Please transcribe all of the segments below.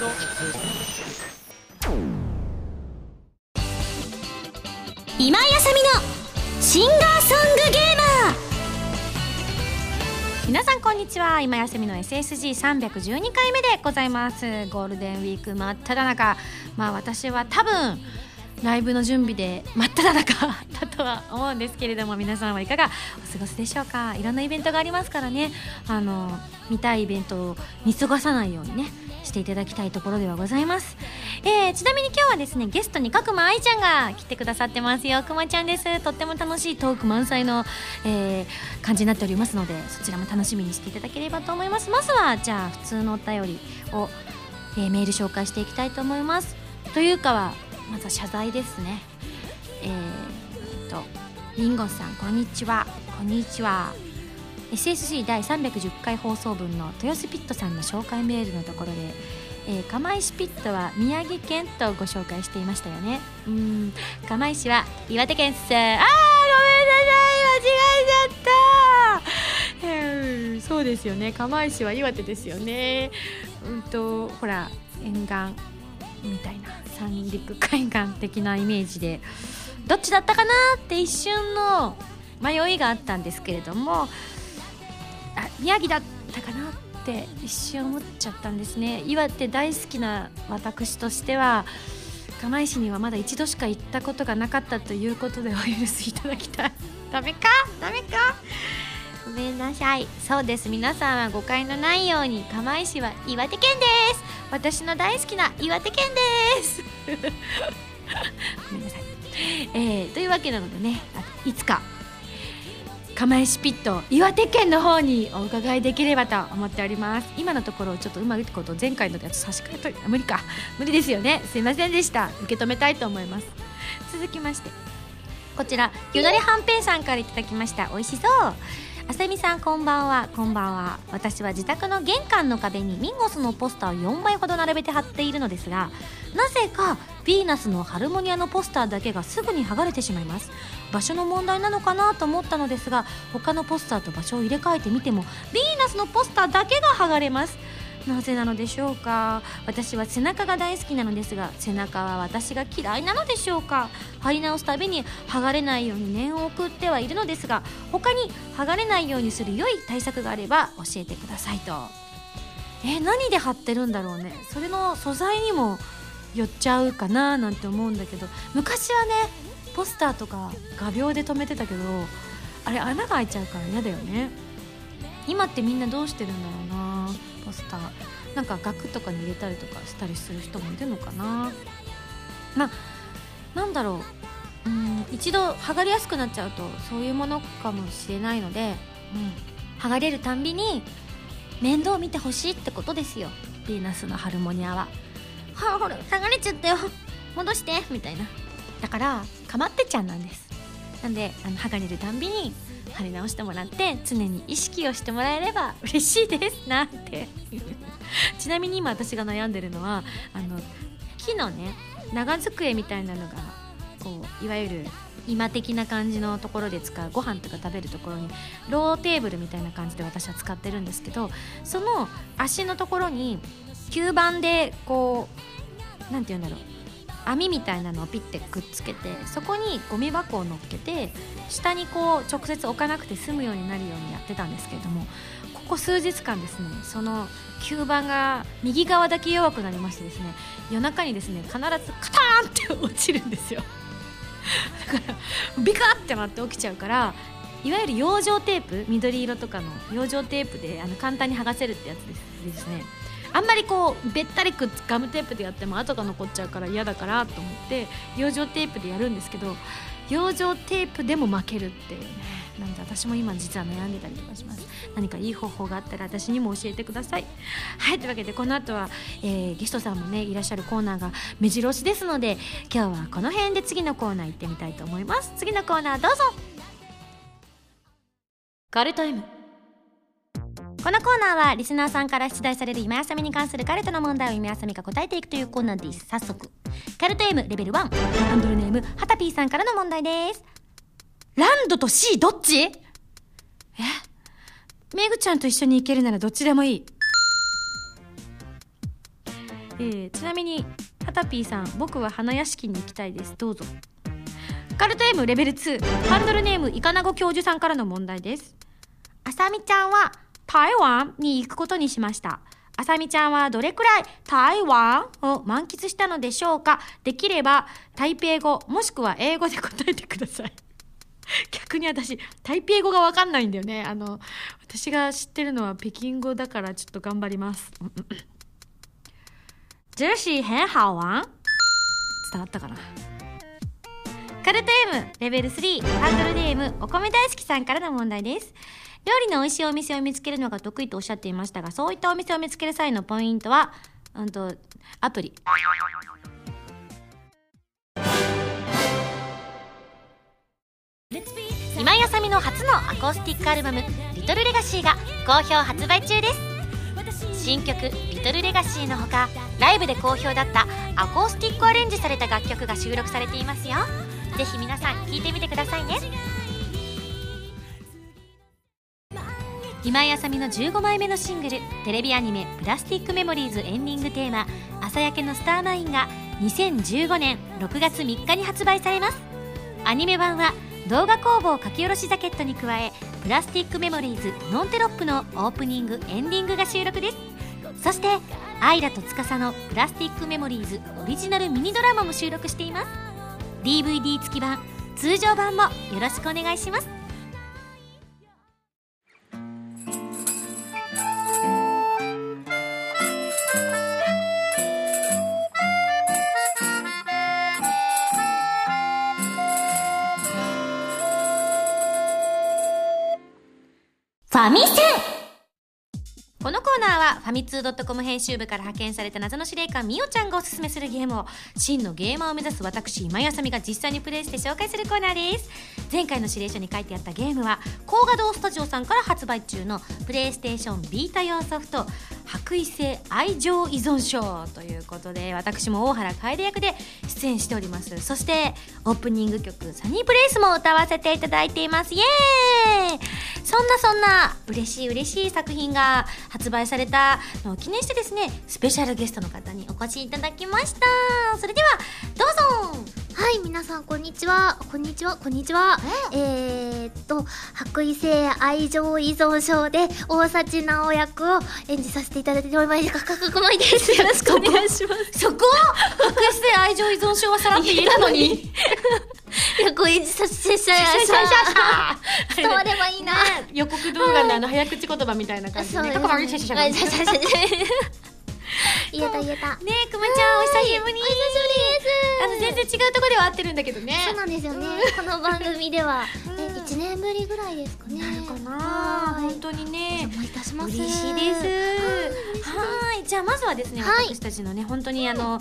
今井あさみのシンガーソングゲーマー。皆さんこんにちは。今休みの SSG312 回目でございます。ゴールデンウィーク真っ只中。まあ私は多分ライブの準備で真っ只中だとは思うんですけれども皆さんはいかがお過ごしでしょうか。いろんなイベントがありますからね。あの見たいイベントを見過ごさないようにね。していただきたいところではございます、えー、ちなみに今日はですねゲストに角間愛ちゃんが来てくださってますよ。くまちゃんです。とっても楽しいトーク満載の、えー、感じになっておりますのでそちらも楽しみにしていただければと思います。まずはじゃあ普通のお便りを、えー、メール紹介していきたいと思います。というかはまずは謝罪ですね。えー、とリンゴさんこんにちは。こんにちは。SSC 第310回放送分の豊洲ピットさんの紹介メールのところで、えー、釜石ピットは宮城県とご紹介していましたよね。うん。釜石は岩手県っす。あーごめんなさい。間違えちゃった。そうですよね。釜石は岩手ですよね。うんとほら沿岸みたいな三陸海岸的なイメージでどっちだったかなって一瞬の迷いがあったんですけれどもあ宮城だったかなって一瞬思っちゃったんですね。岩手大好きな私としては釜石にはまだ一度しか行ったことがなかったということでお許しいただきたい。ダメか？ダメか？ごめんなさい。そうです。皆さんは誤解のないように釜石は岩手県です。私の大好きな岩手県です。ごめんなさい、えー、というわけなのでねいつか釜石ピット岩手県の方にお伺いできればと思っております。今のところちょっとうまくいくこと前回のやつ差し替えといて無理か。無理ですよね。すいませんでした。受け止めたいと思います。続きまして。こちらよだれはんぺんさんからいただきました。美味しそう。あさみさんこんばんは。こんばんは。私は自宅の玄関の壁にミンゴスのポスターを4枚ほど並べて貼っているのですがなぜかヴィーナスのハルモニアのポスターだけがすぐに剥がれてしまいます。場所の問題なのかなと思ったのですが他のポスターと場所を入れ替えてみてもヴィーナスのポスターだけが剥がれます。なぜなのでしょうか？私は背中が大好きなのですが背中は私が嫌いなのでしょうか？貼り直すたびに剥がれないように念を送ってはいるのですが他に剥がれないようにする良い対策があれば教えてくださいと。え何で貼ってるんだろうね？それの素材にも寄っちゃうかななんて思うんだけど昔はねポスターとか画鋲で留めてたけどあれ穴が開いちゃうから嫌だよね。今ってみんなどうしてるんだろうな。ポスターなんか額とかに入れたりとかしたりする人もいるのかな。まあなんだろう。うん一度剥がれやすくなっちゃうとそういうものかもしれないので、うん、剥がれるたんびに面倒見てほしいってことですよ。ヴィーナスのハルモニアは。ほらほら剥がれちゃったよ。戻してみたいな。だからかまってちゃんなんです。なんであの剥がれるたんびに貼り直してもらって常に意識をしてもらえれば嬉しいです。なって。ちなみに今私が悩んでるのはあの木のね長机みたいなのがこういわゆる今的な感じのところで使うご飯とか食べるところにローテーブルみたいな感じで私は使ってるんですけどその足のところに吸盤でこう何て言うんだろう。網みたいなのをピッてくっつけてそこにゴミ箱を乗っけて下にこう直接置かなくて済むようになるようにやってたんですけれどもここ数日間ですねその吸盤が右側だけ弱くなりましてですね夜中にですね必ずカターンって落ちるんですよ。だからビカってなって起きちゃうからいわゆる養生テープ緑色とかの養生テープであの簡単に剥がせるってやつですですね。あんまりこうべったりくっガムテープでやっても跡が残っちゃうから嫌だからと思って養生テープでやるんですけど養生テープでも負けるっていうね。なんで私も今実は悩んでたりとかします。何かいい方法があったら私にも教えてください。はいというわけでこの後は、えー、ゲストさんもねいらっしゃるコーナーが目白押しですので今日はこの辺で次のコーナー行ってみたいと思います。次のコーナーどうぞ。カルト M このコーナーはリスナーさんから出題される今休みに関するカルトの問題を今休みが答えていくというコーナーです。早速カルト M レベル1ハンドルネームはたぴーさんからの問題です。ランドと C どっち？え？めぐちゃんと一緒に行けるならどっちでもいい。えーちなみにハタピーさん僕は花屋敷に行きたいです。どうぞ。カルト M レベル2ハンドルネームイカナゴ教授さんからの問題です。あさみちゃんは台湾に行くことにしました。あさみちゃんはどれくらい台湾を満喫したのでしょうか？できれば台北語もしくは英語で答えてください。逆に私台北語が分かんないんだよね。あの私が知ってるのは北京語だからちょっと頑張ります。ジェシー很好玩伝わったかな？カルト M レベル3ハンドルネームお米大好きさんからの問題です。料理の美味しいお店を見つけるのが得意とおっしゃっていましたがそういったお店を見つける際のポイントはうんとアプリ。今井あさみの初のアコースティックアルバム「リトルレガシーが好評発売中です。新曲「リトルレガシーのほかライブで好評だったアコースティックアレンジされた楽曲が収録されていますよ。ぜひ皆さん聴いてみてくださいね。今井あさみの15枚目のシングルテレビアニメ「プラスティックメモリーズ」エンディングテーマ「朝焼けのスターマイン」が2015年6月3日に発売されます。アニメ版は動画工房書き下ろしジャケットに加えプラスティックメモリーズノンテロップのオープニングエンディングが収録です。そしてアイラと司のプラスティックメモリーズオリジナルミニドラマも収録しています。DVD 付き版通常版もよろしくお願いします。ァミセン。このコーナーはファミツー .com 編集部から派遣された謎の司令官みおちゃんがおすすめするゲームを。真のゲーマーを目指す私今やさみが実際にプレイして紹介するコーナーです。前回の指令書に書いてあったゲームは高画堂スタジオさんから発売中のプレイステーションビータ用ソフト。白衣性愛情依存症ということで私も大原楓役で出演しております。そしてオープニング曲「サニープレイス」も歌わせていただいています。イエーイ！そんなそんな嬉しい嬉しい作品が発売されたのを記念してですねスペシャルゲストの方にお越しいただきました。それではどうぞ！はい皆さんこんにちは。こんにちは。こんにちは、え？ー、っと白衣性愛情依存症で大幸直役を演じさせていただいております。かかかくまいです。よろしくお願いします。そこ？白衣性愛情依存症はさらって言えたのに？いやこう演じさせてしゃ伝わればいいな。予告動画のあの早口言葉みたいな感じでね。そうカカリ 言えた言えたねえ、くまちゃん、お久しぶり。お久しぶりですあの、全然違うところでは合ってるんだけどね。そうなんですよね。この番組では、え、一年ぶりぐらいですかね。なるかなはい本当におね。邪魔いたします。嬉しいです。はい、じゃあまずはですね、はい私たちのね本当にあの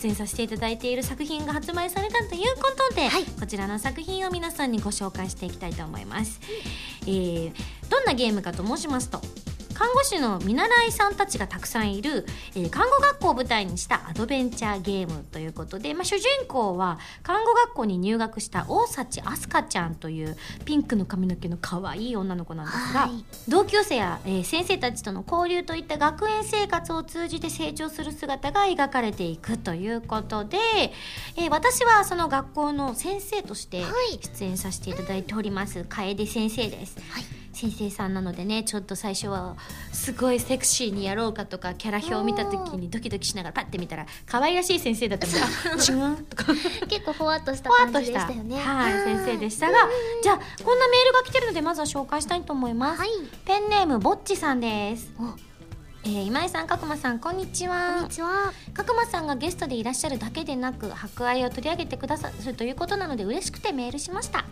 出演させていただいている作品が発売されたということで、はいこちらの作品を皆さんにご紹介していきたいと思います。えーどんなゲームかと申しますと。看護師の見習いさんたちがたくさんいる、えー看護学校を舞台にしたアドベンチャーゲームということで、まあ、主人公は看護学校に入学した大幸あすかちゃんというピンクの髪の毛の可愛い女の子なんですが、はい。同級生や、えー先生たちとの交流といった学園生活を通じて成長する姿が描かれていくということで、えー私はその学校の先生としてはい。出演させていただいております楓先生です。はい先生さんなのでねちょっと最初はすごいセクシーにやろうかとかキャラ表を見た時にドキドキしながらパッて見たら可愛らしい先生だったのであ違う。とか 結構ほわっとした感っとした。じでしたよね。はい、先生でしたがじゃあこんなメールが来てるのでまずは紹介したいと思います、はい。ペンネームぼっちさんです。えー今井さん角間さんこんにちんはにちは。角間さんがゲストでいらっしゃるだけでなく博愛を取り上げてくださるということなので嬉しくてメールしました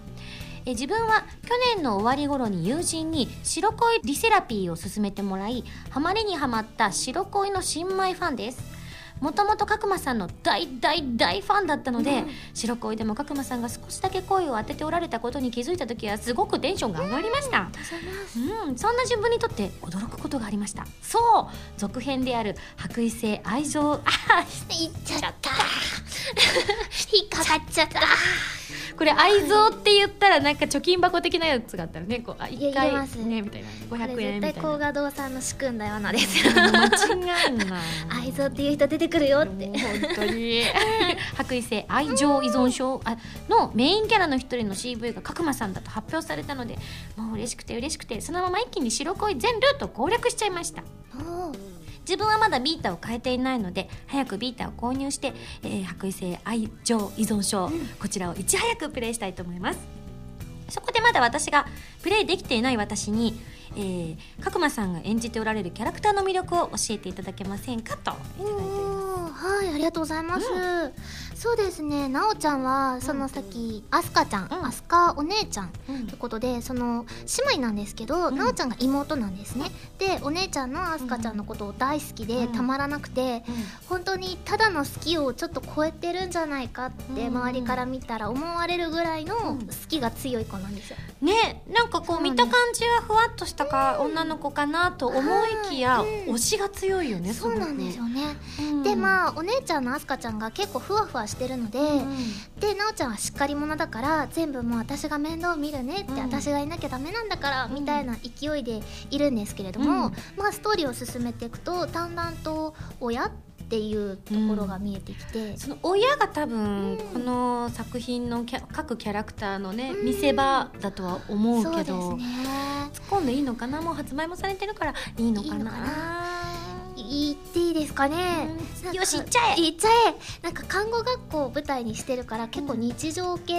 え自分は去年の終わり頃に友人に白恋リセラピーを勧めてもらいハマりにハマった白恋の新米ファンです。もともと角間さんの大大大ファンだったので、白恋でも角間さんが少しだけ声を当てておられたことに気づいた時はすごくテンションが上がりました、うん、そんな自分にとって驚くことがありました。そう続編である白衣性愛情あいっちゃった。引っかかっちゃった。これ愛蔵って言ったらなんか貯金箱的なやつがあったらねこうあ一回ねみたいな。これ500円みたいな。絶対高画堂さんの仕組んだようなです。よ 間違いない。愛蔵っていう人出てくるよって。本当に。白衣性愛情依存症のメインキャラの一人の CV が角間さんだと発表されたのでもう嬉しくて嬉しくてそのまま一気に白恋全ルート攻略しちゃいました。自分はまだビータを変えていないので早くビータを購入して、えー白衣性愛情依存症、こちらをいち早くプレイしたいと思います。そこでまだ私がプレイできていない私に、えー、角間さんが演じておられるキャラクターの魅力を教えていただけませんかと。いいておりますはいありがとうございます、そうですね。なおちゃんはそのさっきあすかちゃん、うん。あすかお姉ちゃんうん。ということでその姉妹なんですけど、うん。なおちゃんが妹なんですね。でお姉ちゃんのあすかちゃんのことを大好きで、うん。たまらなくて本当にただの好きをちょっと超えてるんじゃないかってうん。周りから見たら思われるぐらいのうん。好きが強い子なんですよ、ねなんかこそう見た感じはふわっとしたか、女の子かなと思いきや、推しが強いよねそうなんですよね、うん。でまあお姉ちゃんのあすかちゃんが結構ふわふわしてるので、うんでなおちゃんはしっかり者だから全部もう私が面倒見るねって、うん。私がいなきゃダメなんだから、うん。みたいな勢いでいるんですけれども、うん。まあストーリーを進めていくとだんだんと親っていうところが見えてきて、その親が多分うん。この作品のキャ各キャラクターのねうん。見せ場だとは思うけどね。突っ込んでいいのかな？もう発売もされてるからいいのかな？言っていいですかね、うんかよし行っちゃえ行っちゃえなんか看護学校を舞台にしてるから結構日常系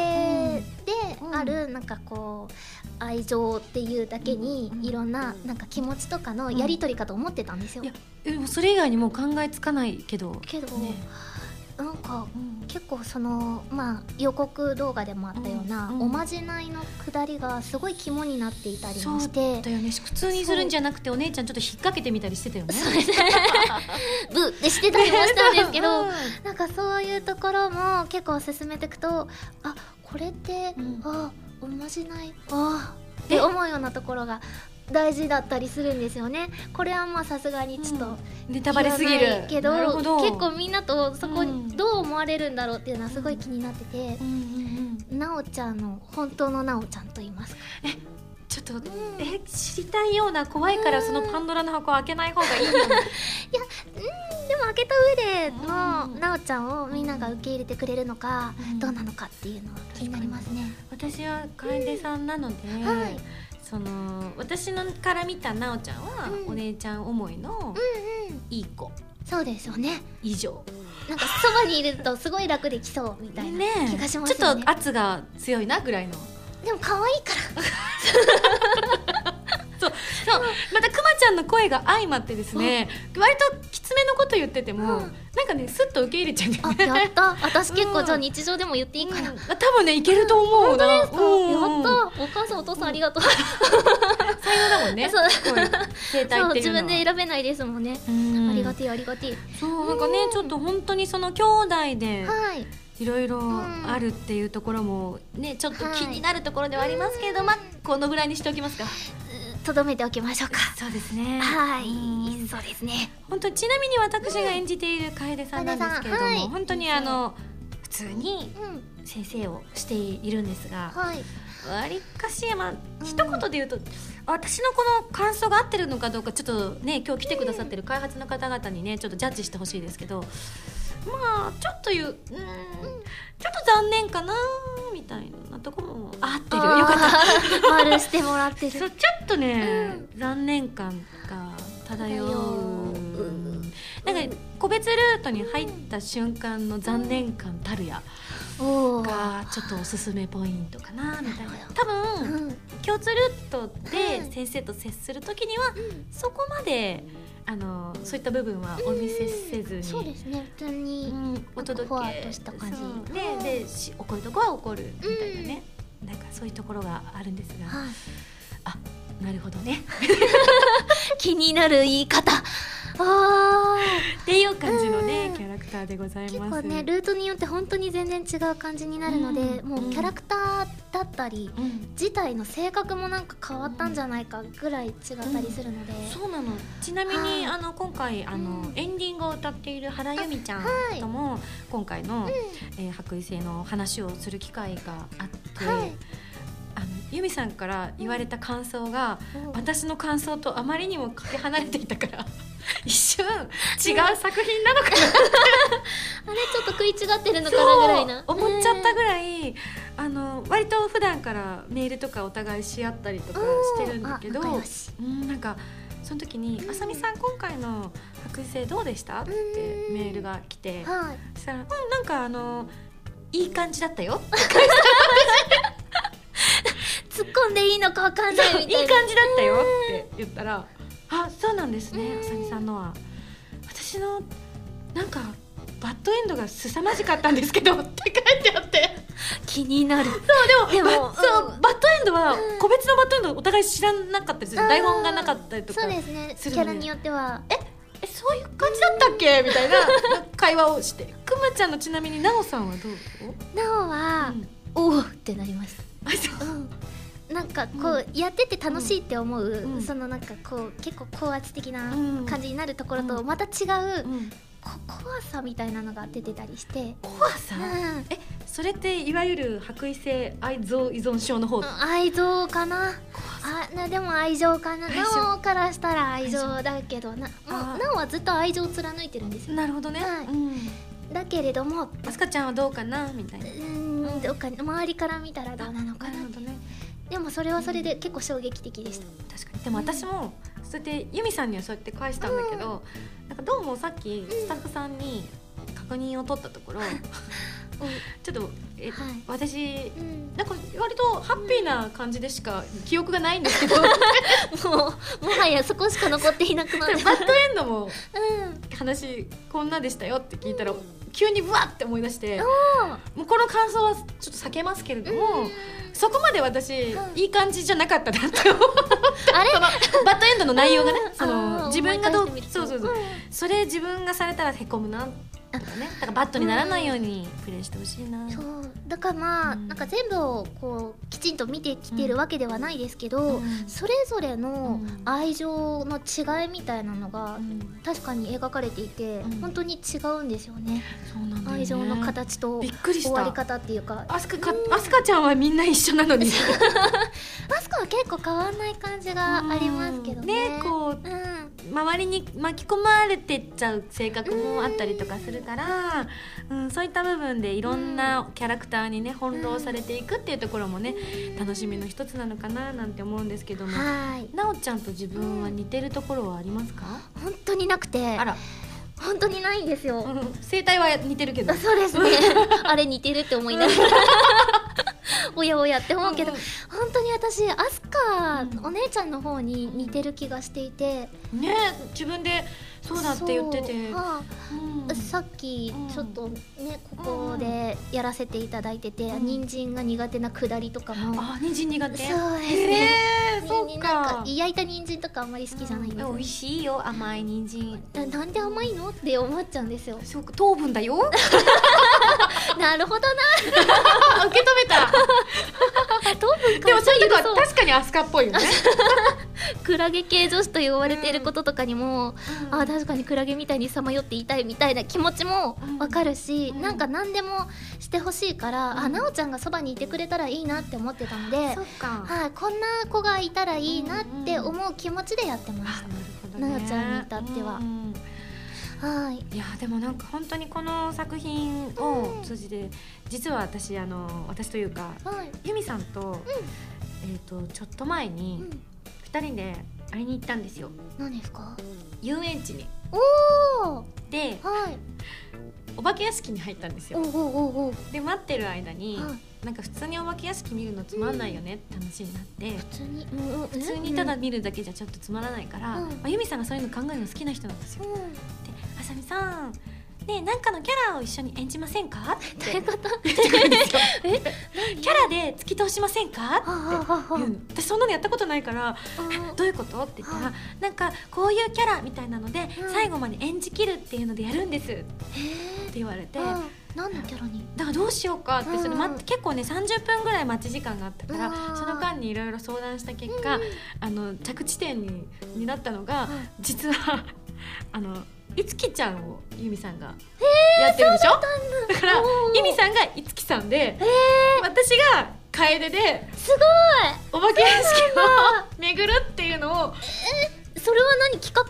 であるなんかこう愛情っていうだけにうんいろんななんか気持ちとかのやり取りかと思ってたんですよいやでもそれ以外にもう考えつかないけどけど、ねなんかうん。結構そのまあ予告動画でもあったような、うんうんおまじないのくだりがすごい肝になっていたりもしてだよね。普通にするんじゃなくてお姉ちゃんちょっと引っ掛けてみたりしてたよね。そう。ですブてしてたりもしたんですけどうん。なんかそういうところも結構進めていくとあこれって、うん。あおまじないあって思うようなところが大事だったりするんですよね。これはまあさすがにちょっと、ネタバレすぎる。けど結構みんなとそこうん。にどう思われるんだろうっていうのはすごい気になってて。う、んうんうんなおちゃんの本当のなおちゃんと言いますか。ちょっと、んえ知りたいような怖いからそのパンドラの箱を開けない方がいいよね でも開けた上でのうん。なおちゃんをみんなが受け入れてくれるのか、うん。どうなのかっていうのは気になりますね。私は楓さんなので、はいその私のから見たなおちゃんは、うん。お姉ちゃん思いのうんうん。いい子。そうですよね。以上。なんかそばにいるとすごい楽できそうみたいな気がしますちょっと圧が強いなぐらいの。でも可愛いから そうまたくまちゃんの声が相まってですね割ときつめのこと言ってても、うん。なんかねスッと受け入れちゃうんだよあねやった。私結構うんじゃあ日常でも言っていいかな、うん。多分ねいけると思うな。本当ですか、うん。やった。お母さんお父さんありがとう、才能だもんね。そう。そう自分で選べないですもんね、うん。ありがてえありがてえ。そうなんかねちょっと本当にその兄弟ではい。いろいろん。あるっていうところもねちょっとはい気になるところではありますけれど、まあこのぐらいにしておきますかとどめておきましょうか。そうですね。はい。うん。そうですね。本当ちなみに私が演じている楓さんなんですけれども、はい。本当にあの普通にうん。先生をしているんですがはい。わりかしまあ一言で言うと、私のこの感想が合ってるのかどうかちょっとね今日来てくださってる開発の方々にねちょっとジャッジしてほしいですけどまあちょっと言ううんちょっと残念かなみたいなとこも合ってる。よかった。た丸してもらってる。そうちょっとね、残念感が漂う。漂う。なんか個別ルートに入った瞬間の残念感たるや。がちょっとおすすめポイントかなみたいな。多う分ん。共通ルートはいで先生と接する時にはそこまであのそういった部分はお見せせずに、そうですね。普通に、うんお届け。とした感じ。ででし怒るとこは怒るみたいなね、なんかそういうところがあるんですが、はい。なるほどね。気になる言い方あっていう感じのね、うん。キャラクターでございーます。結構ねルートによって本当に全然違う感じになるので、うん。もうキャラクターだったり、うん。自体の性格もなんか変わったんじゃないかぐらい違ったりするので、そうなの。ちなみに、はい。あの今回あの、うん。エンディングを歌っている原由美ちゃんとも、今回の、えー白衣性の話をする機会があって、はいあの由美さんから言われた感想が、うん。私の感想とあまりにもかけ離れていたから 一瞬違う作品なのかな。あれちょっと食い違ってるのかなぐらいな。思っちゃったぐらい、あの割と普段からメールとかお互いし合ったりとかしてるんだけどうんなんかその時に「あさみさん今回の白衣性どうでした?」ってうんメールが来てはい。そしたら「うんなんかあのいい感じだったよ」突っ込んでいいのかわかんないみたいな。感じだったよって言ったら「あそうなんですねうん。あさみさんのは。私のなんかバッドエンドが凄まじかったんですけど」って書いてあって。気になる。そうでもでもバそううん。バッドエンドはうん。個別のバッドエンドお互い知らなかったりする台本がなかったりとかそうですね。キャラによっては。えそういう感じだったっけ？みたいな会話をして。くまちゃんのちなみになおさんはどう、なおは、うん。おおってなります。あそう。うんなんかこう、やってて楽しいって思う、うん。そのなんかこう結構高圧的なうん。感じになるところとうん。また違う、怖さみたいなのが出てたりして、怖さ、うん。えそれっていわゆる白衣性愛憎依存症の方、愛情かな？あなでも愛情かな？なおからしたら愛情だけどな。なおはずっと愛情を貫いてるんですよなるほどね、はい。うん。だけれどもあ。すかちゃんはどうかな？みたいうな、ーんどうか周りから見たらどうなのかな？なるほどねでもそれはそれで結構衝撃的でした、確かに。でも私もそうやって由美さんにはそうやって返したんだけど、なんかどうもさっきスタッフさんに確認を取ったところ、ちょっとえ、はい。私うん。なんか割とハッピーな感じでしか記憶がないんですけど。バッ もうもはやそこしか残っていなくなるドエンドもうん。話こんなでしたよって聞いたら急にブワッて思い出してもうこの感想はちょっと避けますけれども、そこまで私、うん。いい感じじゃなかったなって思バッドエンドの内容がねそあのー自分がどうそうそうそう、みるとん。それ自分がされたらへこむな。とかねだからバッドにならないようにプレイしてほしいな、そう。だからまあ、うん。なんか全部をこうきちんと見てきてるわけではないですけど、うん。それぞれのうん。愛情の違いみたいなのがうん。確かに描かれていて、うん。本当に違うんですよね。ね。愛情の形と終わり方っていうか。アスカかアスカちゃんはみんな一緒なのに。マスクは結構変わんない感じがありますけどね。ねこううん。周りに巻き込まれてっちゃう性格もあったりとかするから、うん、そういった部分でいろんなキャラクターにね翻弄されていくっていうところもね楽しみの一つなのかななんて思うんですけども。はい。なおちゃんと自分は似てるところはありますか？本当になくて。あら、本当にないんですよ、うん、声帯は似てるけど。あそうですね。あれ似てるって思いながらおやおやって思うけど、うん本当に私アスカ、うんお姉ちゃんの方に似てる気がしていて。ね自分でそうだって言ってて。はう。ん。あさっきうん。ちょっとねここでやらせていただいてて、うん。人参が苦手なくだりとかも、あ人参苦手？そうですね、えー、そうか。なんか焼いた人参とかあんまり好きじゃないんですよ。うん美味しいよ甘い人参。ななんで甘いの？って思っちゃうんですよ。そうか糖分だよ なるほどな。あ 受け止めた。でもそういうとこそう確かにアスカっぽいよね。クラゲ系女子と言われていることとかにも、うん。あ確かにクラゲみたいにさまよっていたいみたいな気持ちもわかるし、うん。なんか何でもしてほしいから、うん。あなおちゃんがそばにいてくれたらいいなって思ってたので、はい、こんな子がいたらいいなって思う気持ちでやってましあなるほどね。ななちゃんに至っては。うんた。はい、いやでもなんか本当にこの作品を通じて実は私あの私というかはい、由美さんと,、えー、とちょっと前うにん、2人であれに行ったんですよ。何ですか？遊園地に。おお、ではい、お化け屋敷に入ったんですよ。で待ってる間に、はい。なんか普通にお化け屋敷見るのつまんないよねって話になって、普通に、うんうん、普通にただ見るだけじゃちょっとつまらないから、うん。まあ、由美さんがそういうの考えるの好きな人なんですよ。うん、で「あさみさん。ねねなんかのキャラを一緒に演じませんか? 」って。キャラで突き通しませんか?」私そんなのやったことないからあ「どういうこと?」って言ったらは「なんかこういうキャラみたいなのでうん。最後まで演じきるっていうのでやるんです」って言われて。うん。何のキャラに？だからどうしようかってそれ、うん。待って結構ね30分ぐらい待ち時間があったからうん。その間にいろいろ相談した結果、あの着地点にになったのが、うん。実はあのいつきちゃんを由美さんがやってるでしょ？だからおー。由美さんがいつきさんでえ私が楓でー、すごお化け屋敷を巡るっていうのをいそれは何企画？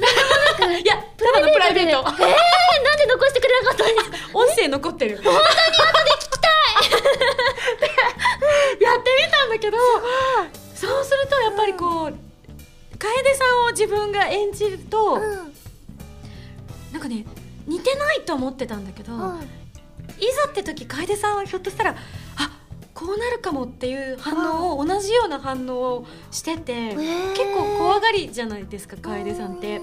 なんでもなく。いやただのプライベート。えー、なんで残してくれなかったんですか？音声残ってる。本当に後で聞きたい。やってみたんだけどそうするとやっぱりこう楓さんを自分が演じると、うんなんかね似てないと思ってたんだけど、うんいざって時楓さんはひょっとしたらあこうなるかもっていう反応を同じような反応をしてて、えー。結構怖がりじゃないですか楓さんって。う。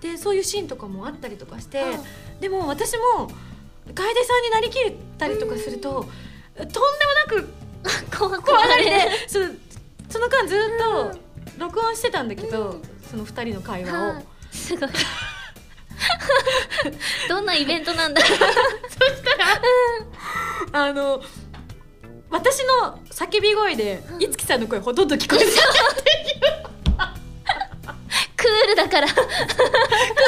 でそういうシーンとかもあったりとかして、うんでも私も楓さんになりきれたりとかすると、とんでもなく 怖怖がりでねそのその間ずっと録音してたんだけど、その2人の会話を。はい。すごい どんなイベントなんだろう。あの私の叫び声で、うん。いつきさんの声ほとんど聞こえてた。クールだから。ク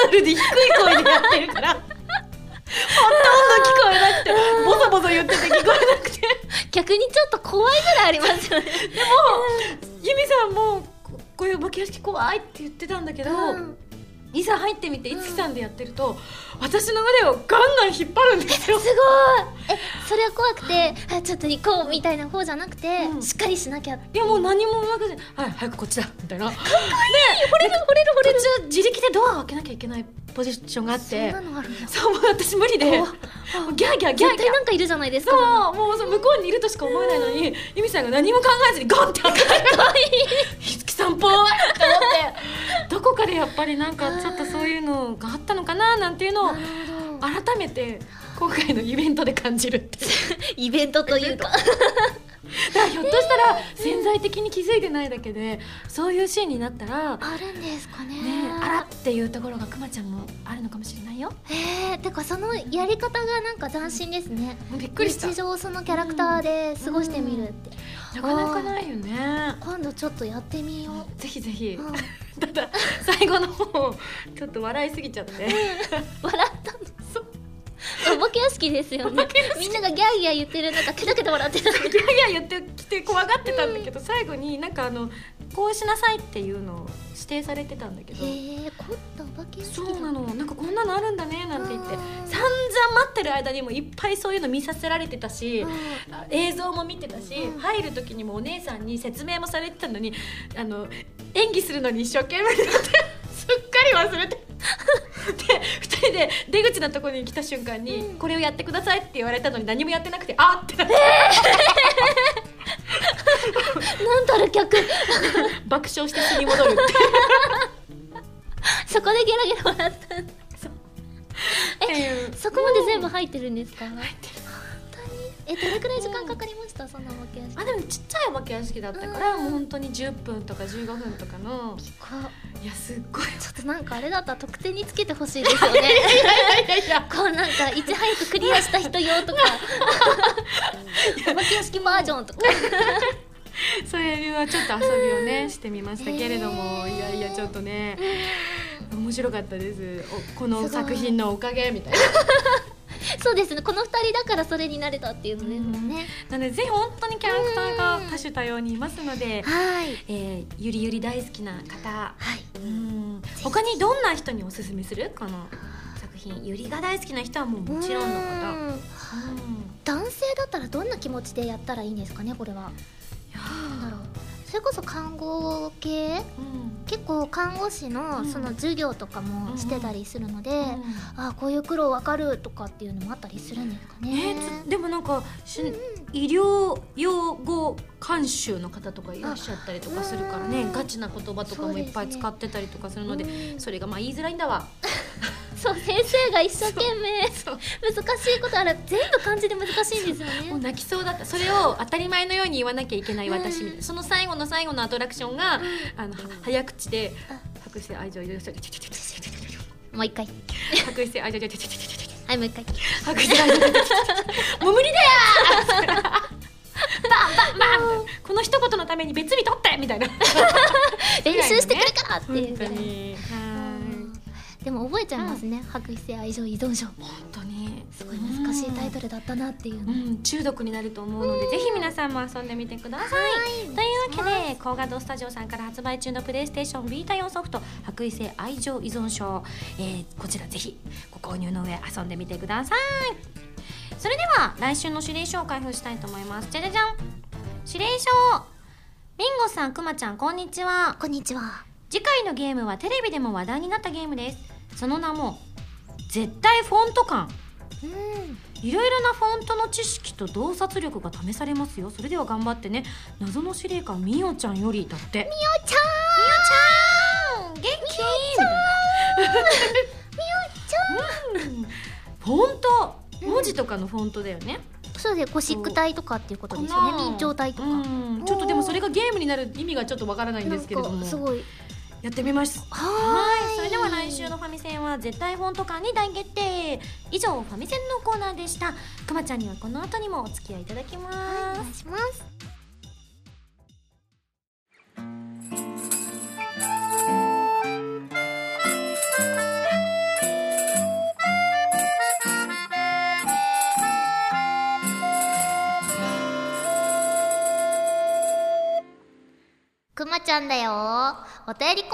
ールで低い声でやってるから。ほとんど聞こえなくてボソボソ言ってて聞こえなくて。逆にちょっと怖いぐらいありますよね。ユミさんもここういうお化け屋敷怖いって言ってたんだけど、うんいざ入ってみていつきさんでやってると、私の腕をガンガン引っ張るんですよ。すごい。えそれは怖くてあちょっと行こうみたいな方じゃなくて、うん。しっかりしなきゃいやもう何もなくて「はい早くこっちだ」みたいな。かっこいい。惚れる惚れる惚れる。途中自力でドアを開けなきゃいけないポジションがあって。そうもう私無理で。ギャーギャーギャー絶ギャー対なんかいるじゃないですか。そうもうその向こうにいるとしか思えないのに。由美さんが何も考えずにゴンって。開けて「ひつきさんぽい!」って思って。どこかでやっぱりなんかちょっとそういうのがあったのかななんていうのを改めて今回のイベントで感じるってイベントというかだからひょっとしたら潜在的に気づいてないだけでそういうシーンになったらあるんですかね。ねあらっていうところがくまちゃんもあるのかもしれないよ。えー、てかそのやり方がなんか斬新ですね。びっくりした。日常そのキャラクターで過ごしてみるって、なかなかないよね。今度ちょっとやってみよう、ぜひぜひ。うん、ただ最後の方ちょっと笑いすぎちゃって。笑ったの？お化け屋敷ですよね。みんながギャーギャー言ってる中ケタケタ笑ってたギャーギャー言ってきて怖がってたんだけど最後になんかあのこうしなさいっていうのを指定されてたんだけど。へえ凝ったお化けそうなの。なんかこんなのあるんだねなんて言って。うん散々待ってる間にもいっぱいそういうの見させられてたし、あ映像も見てたし、うん入る時にもお姉さんに説明もされてたのにあの演技するのに一生懸命になって すっかり忘れて。で2人で出口のところに来た瞬間に、うん。これをやってくださいって言われたのに何もやってなくてあってなって、なんたる客。爆笑して素に戻るって そこでゲラゲラ笑ったんだそこまで全部入ってるんですか、入ってるえどれくらい時間かかりました？そのお化け屋敷あでもちっちゃいお化け屋敷だったから、うん。もう本当に10分とか15分とかの。こいやすっごいちょっとなんかあれだったら得点につけてほしいですよね。こうなんかいち早くクリアした人用とか。お化け屋敷バージョンとか。そういうはちょっと遊びをねしてみましたけれども、へー。いやいやちょっとね。面白かったです。おこの作品のおかげみたいなそうですね。この二人だからそれになれたっていうのですもんね、なのでぜひ本当にキャラクターが多種多様にいますので、はい。えーゆりゆり大好きな方。はい。うん。他にどんな人におすすめする？この作品。ゆりが大好きな人はもうもちろんのこと。うん。うん。男性だったらどんな気持ちでやったらいいんですかねこれは。なんだろうそれこそ看護系？うん。結構看護師うん。のその授業とかもしてたりするので、うん。ああこういう苦労わかるとかっていうのもあったりするんですかえね。ーつでもなんかし医療用語監修の方とかいらっしゃったりとかするからね。うんガチな言葉とかもいっぱい使ってたりとかするのでうんそれがまあ言いづらいんだわ そう先生が一生懸命難しいことある。全部漢字で難しいんですよもうね泣きそうだった。それを当たり前のように言わなきゃいけない私みたいな。その最後の最後のアトラクションがあのは早口であ「白して愛情許してもう一回。白して愛情許してはいもう一回。白して愛情もう無理だよ!」バンバンバンこの一言のために別日取ってみたいな練習してくるからっていう本当にはいでも覚えちゃいますね。白衣性愛情依存症本当に。すごい難しいタイトルだったなっていう。うのん、中毒になると思うので、ぜひ皆さんも遊んでみてください。というわけで、高画堂スタジオさんから発売中のプレイステーションビータ用ソフト「白衣性愛情依存症」えーこちらぜひご購入の上遊んでみてください。それでは来週の指令書を開封したいと思います。じゃじゃじゃん。指令書。ビンゴさん、くまちゃん、こんにちは。こんにちは。次回のゲームはテレビでも話題になったゲームです。その名も絶対フォント感。うんいろいろなフォントの知識と洞察力が試されますよ。それでは頑張ってね。謎の司令官みおちゃんよりだって。みおちゃおちゃん。元気。みおちゃん。うんフォント。文字とかのフォントだよね、んそうでゴシック体とかっていうことですよね明朝体とかうんちょっとでもそれがゲームになる意味がちょっとわからないんですけれどもすごいやってみます。ははい。それでは来週のファミセンは絶対フォント感に大決定。以上ファミセンのコーナーでした。くまちゃんにはこの後にもお付き合いいただきます、お願いしますくまちゃんだよ。お便りコー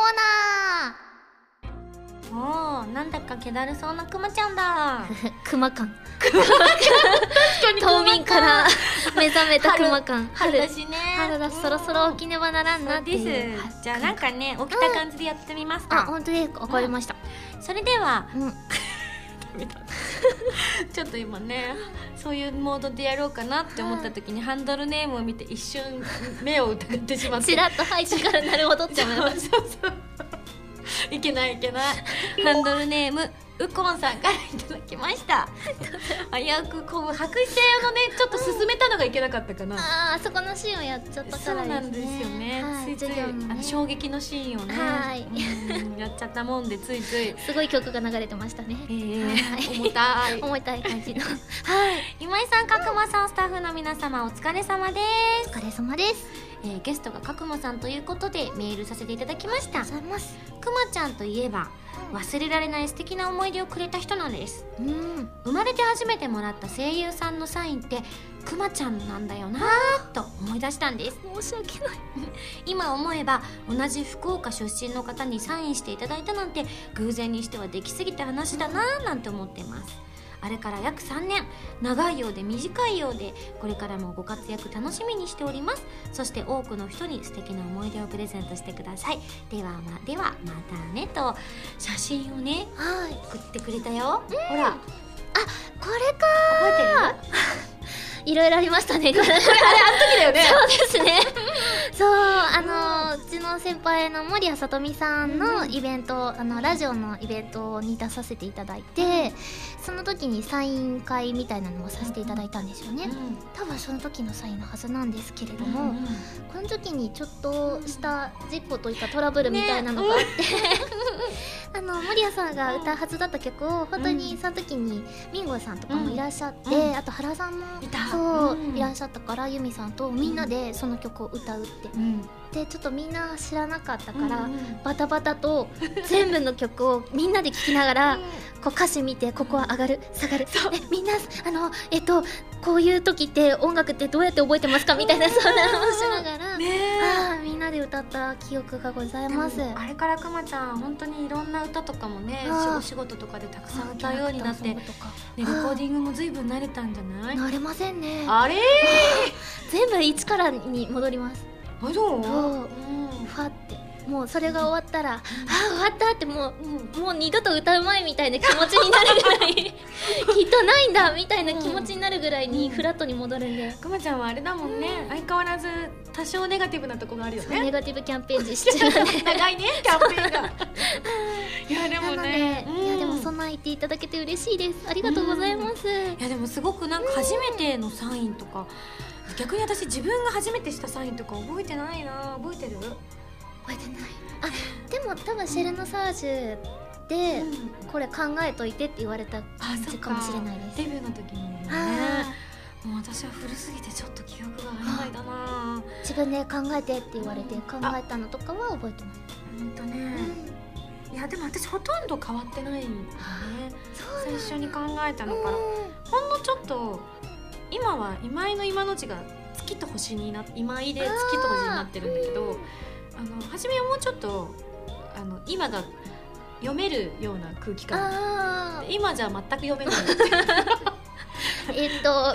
ナおーなんだか気だるそうなくまちゃんだ。ー くま感冬眠から目覚めたくま感春。だしね。春だしそろそろ起きねばならんなってでいうす。じゃあなんかね起きた感じでやってみますあか、本当です。かわかりました。それではうん ちょっと今ねそういうモードでやろうかなって思った時にハンドルネームを見て一瞬目を疑ってしまって。ちらっと入ってからなるほどって思いま そうそうそう。いけないいけない。ハンドルネームウコンさんからいただきました。危うくこう白衣性のねちょっと進めたのがいけなかったかな。ああそこのシーンをやっちゃったそからね。うなんですよね、はい、ついついねあの衝撃のシーンをね。はい。うんやっちゃったもんでついつい、すごい曲が流れてましたね。えーはい。重たい。重たい感じの。はい。今井さん角間さんスタッフの皆様お疲れ様です。お疲れ様です。えーゲストが角間さんということでメールさせていただきました。ありがとうございますくまちゃんといえば忘れられない素敵な思い出をくれた人なんです。うん。生まれて初めてもらった声優さんのサインってくまちゃんなんだよなぁと思い出したんです。申し訳ない。今思えば同じ福岡出身の方にサインしていただいたなんて偶然にしてはできすぎた話だなぁなんて思ってますあれから約3年。長いようで短いようでこれからもご活躍楽しみにしております。そして多くの人に素敵な思い出をプレゼントしてください。ではまではまたねと写真をねはい。送ってくれたよ、ほら。これか覚えてる？いろいろありましたねこれ。あれあの時だよね。そうですね。そうあのうちの先輩の森谷さとみさんのイベント、あのラジオのイベントに出させていただいて、その時にサイン会みたいなのをさせていただいたんですよね、多分その時のサインのはずなんですけれども、この時にちょっとした事故といったトラブルみたいなのがあって、あの守谷さんが歌うはずだった曲を本当にその時にミンゴさんとかもいらっしゃって、うん。あと原さんもいた。そう、うん。いらっしゃったからユミさんとみんなでその曲を歌うって、うんでちょっとみんな知らなかったから、うんバタバタと 全部の曲をみんなで聴きながら、こう歌詞見てここは上がる下がる。えみんなあのえっとこういう時って音楽ってどうやって覚えてますか？みたいなそんなのをしながら、ねえ。あーみんなで歌った記憶がございます。あれからくまちゃん本当にいろんな歌とかもねお仕事とかでたくさん歌うようになって、レコーディングも随分慣れたんじゃない？なれませんね。あれ 全部一からに戻ります？あどう？そう。うん。ファって。もうそれが終わったら、あー終わったってもうもう二度と歌うまいみたいな気持ちになるぐらい きっとないんだみたいな気持ちになるぐらいにフラットに戻るんで、くまちゃんはあれだもんね、相変わらず多少ネガティブなとこがあるよそうネねガティブキャンペーン実施中なんで長いねキャンペーンが。いやでもねいやでもそんなはい言っていただけて嬉しいです。ありがとうございます、いやでもすごくなんか初めてのサインとか逆に私自分が初めてしたサインとか覚えてないな。覚えてる？覚えてない。あでも多分シェルノサージュで、これ考えといてって言われた感じかもしれないです。デビューの時にね。あもう私は古すぎてちょっと記憶が曖昧だな。ー自分で考えてって言われて考えたのとかは覚えてない、ほんとね。いやでも私ほとんど変わってないんだよね。最初に考えたのから。ほんのちょっと今は今井の今の字が月と星にな今井で月と星になってるんだけどあの初めはもうちょっとあの今が読めるような空気感。今じゃ全く読めない えっと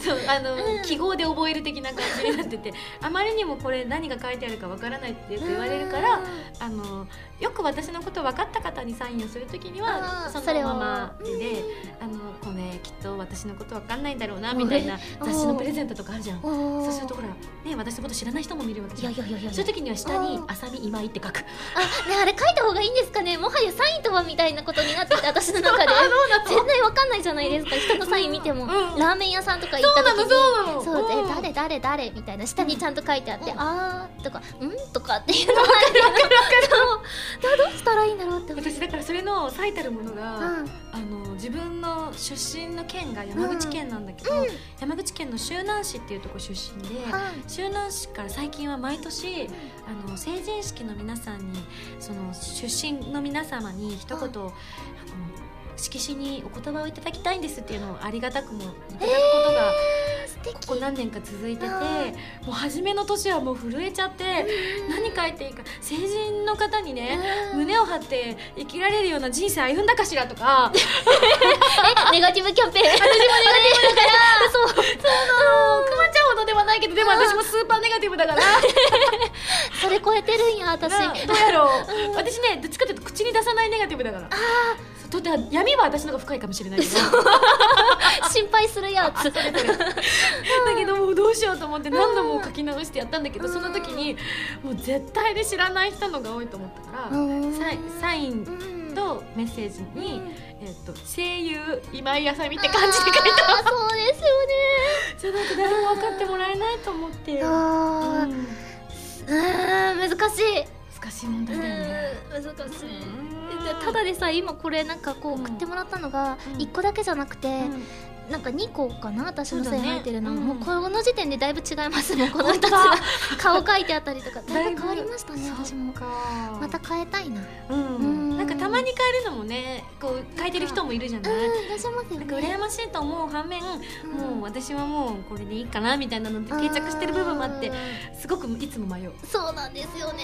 そうあの、うん。記号で覚える的な感じになっててあまりにもこれ何が書いてあるかわからないってよく言われるからあのよく私のこと分かった方にサインをするときにはそのままであのこれきっと私のこと分かんないんだろうなみたいな雑誌のプレゼントとかあるじゃん。そうするとほら、ね、私のこと知らない人も見るわけいじゃん。やいやいやいやそういう時には下にうん「浅見今井」って書く。あねあれ書いた方がいいんですかね。もはやサインとはみたいなことになってて私の中で。全然わかんないじゃないですか。人のサイン見ても、うんラーメン屋さんとか行った時にそうなの誰誰誰みたいな下にちゃんと書いてあって、うん。あーとかんとかっていうのがあってそうどうしたらいいんだろうって私だからそれの最たるものが、うん。あの自分の出身の県が山口県なんだけど、山口県の周南市っていうところ出身で、はい周南市から最近は毎年あの成人式の皆さんにその出身の皆様に一言、はいあの色紙にお言葉をいただきたいんですっていうのをありがたくもいただくことがここ何年か続いててはもう初めの年はもう震えちゃって何書いていいか成人の方にねうん。胸を張って生きられるような人生歩んだかしらとか。えネガティブキャンペーン。私もネガティブだからそう。くまちゃんほどではないけどでも私もスーパーネガティブだから。それ超えてるんや私。などうやろう。私ねどっちかというと口に出さないネガティブだから。そうだ闇は私の方が深いかもしれないけど。心配するやつ。だけどもうどうしようと思って何度も書き直してやったんだけどその時にもう絶対で知らない人のが多いと思ったからサイサインうん。とメッセージに、えっと声優今井あさみって感じで書いてあーそうですよね。じゃないと誰も分かってもらえないと思ってうん。難しい難しい問題だよね。難しい。うん。ただでさ今これなんかこううん送ってもらったのがうん。1個だけじゃなくて、うん。なんか2個かな私の線入ってるの、うん。もうこの時点でだいぶ違いますもんこの2つが顔描いてあったりとかだいぶ変わりましたね私も。かまた変えたいな。うん。うん。なんかたまに変えるのもねこう変えてる人もいるじゃうんない？いらっしゃいますよなんかね羨ましいと思う反面、うん。もう私はもうこれでいいかなみたいなので定着してる部分もあってすごくいつも迷う。そうなんですよね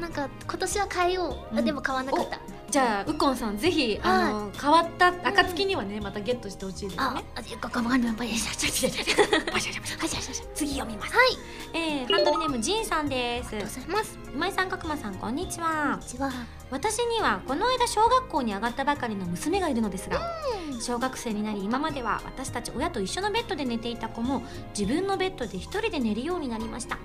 なんか今年は変えよう、あうんでも買わなかったじゃあウコンさんぜひ、あの変わった暁にはねまたゲットしてほしいですあね、あ、ごごめんなさい。はい、次読みますはい、えー、ハンドルネームジンさんですありがとうございます。今井さん角間さんこんにちはこんにちは。私にはこの間小学校に上がったばかりの娘がいるのですが小学生になり今までは私たち親と一緒のベッドで寝ていた子も自分のベッドで一人で寝るようになりました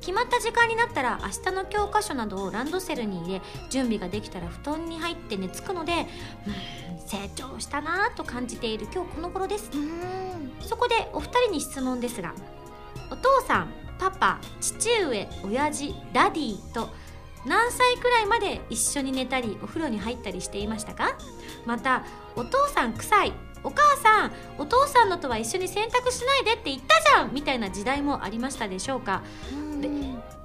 決まった時間になったら明日の教科書などをランドセルに入れ準備ができたら布団に入って寝つくのでうん成長したなぁと感じている今日この頃です。そこでお二人に質問ですがお父さんパパ父上親父ダディと何歳くらいまで一緒に寝たりお風呂に入ったりしていましたか？またお父さん臭いお母さんお父さんのとは一緒に洗濯しないでって言ったじゃんみたいな時代もありましたでしょうか？で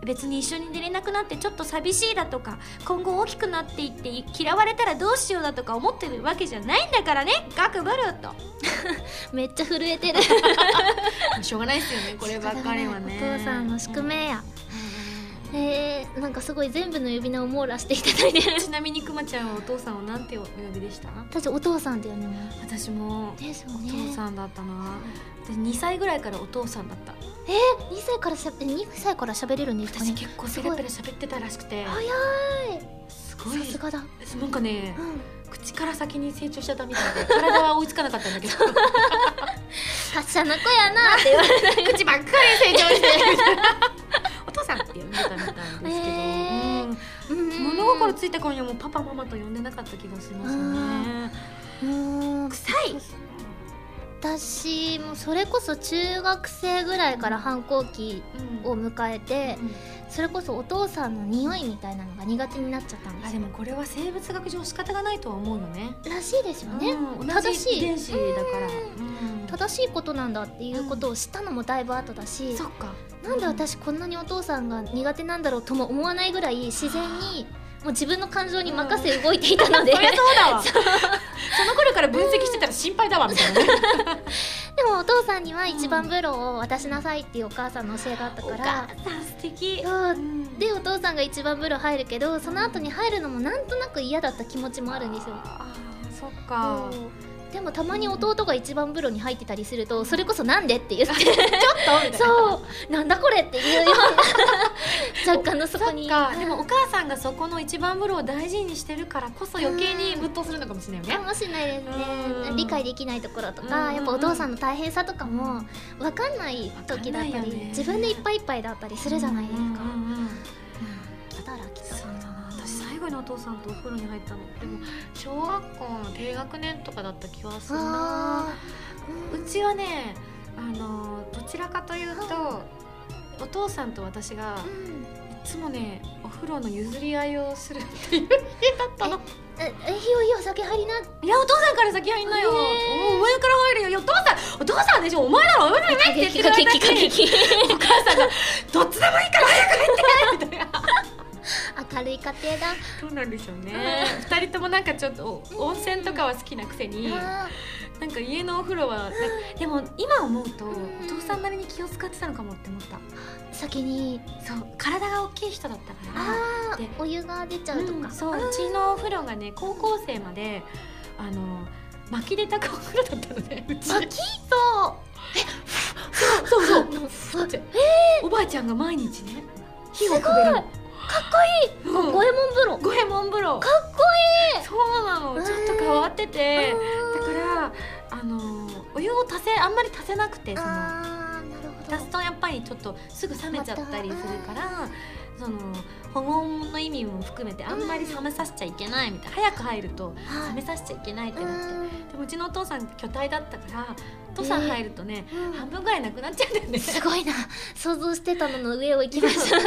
別に一緒に寝れなくなってちょっと寂しいだとか今後大きくなっていって嫌われたらどうしようだとか思ってるわけじゃないんだからねガクブルと めっちゃ震えてる。しょうがないですよねこればっかりはねお父さんの宿命や。えー、なんかすごい全部の呼び名を網羅していただいてる。ちなみにくまちゃんはお父さんをなんてお呼びでした？私お父さんだよね。も私もうですよおね。父さんだったな私2歳ぐらいからお父さんだったえー、2歳からしゃべ2歳から喋れるんですかね？私結構ペラペラ喋ってたらしくて早い。すごいさすがだ。なんかねうん。口から先に成長しちゃったみたいで体は追いつかなかったんだけど 達者な子やなって言われて。口ばっかり成長してって呼んでたみたいですけど、へー。うん。うん。物心に着いた頃にはもうパパママと呼んでなかった気がしますね。うーん。臭い私もそれこそ中学生ぐらいから反抗期を迎えてそれこそお父さんの匂いみたいなのが苦手になっちゃったんであすよ。でもこれは生物学上仕方がないとは思うよね。らしいですよね、うん同正しい。じ遺伝子だから。正しいことなんだっていうことを知ったのもだいぶ後だし、そっか。なんで私こんなにお父さんが苦手なんだろうとも思わないぐらい自然にもう自分の感情に任せ動いていたので、そりゃそうだわ。その頃から分析してたら心配だわみたいなね。でもお父さんには一番風呂を渡しなさいっていうお母さんの教えがあったおから。母さん素敵。そう。うん。でお父さんが一番風呂入るけどその後に入るのもなんとなく嫌だった気持ちもあるんですよ。そっか。そうでもたまに弟が一番風呂に入ってたりするとそれこそなんでって言って ちょっと？みたいな。そう。なんだこれっていうような。若干のそこに。でもお母さんがそこの一番風呂を大事にしてるからこそ余計にムッとするのかもしれないよね。かもしれないですうん。ね理解できないところとうん。かやっぱお父さんの大変さとかも分かんない時だったりね。自分でいっぱいいっぱいだったりするじゃないですかお父さんとお風呂に入ったの。でも小学校の低学年とかだった気はするな。うちはねあのどちらかというとお父さんと私がうん。いつもねお風呂の譲り合いをするっていう家だったの。ええいいよよ先入りな。いやお父さんから先入んなよ。へーお上から入るよ。いやお父さんお父さんでしょ。お前なのお前なのって言ってる間にお母さんがどっちでもいいから早く入ってみたいな明るい家庭だ。そうなんでしょうね二人ともなんかちょっとお温泉とかは好きなくせにあなんか家のお風呂はでも今思うとん。お父さんなりに気を使ってたのかもって思った。ー先に。そう体が大きい人だったから。あでーお湯が出ちゃうとか。うんそううちのお風呂がね高校生まであの巻き出たお風呂だったのねうち。巻きそう。そうそう。っておばあちゃんが毎日ね火をくべるっこいい、うん、五右衛門風呂。五右衛門風呂。かっこいい。そうなの。ちょっと変わってて。だからあのお湯を足せあんまり足せなくてその足すとやっぱりちょっとすぐ冷めちゃったりするからその保温の意味も含めてあんまり冷めさせちゃいけないみたいな。早く入るとはい。冷めさせちゃいけないってうなって。ん。でもうちのお父さん巨体だったからお父さん入るとね、うん。半分ぐらいなくなっちゃうんだよね。すごいな。想像してたのの上を行きました。バ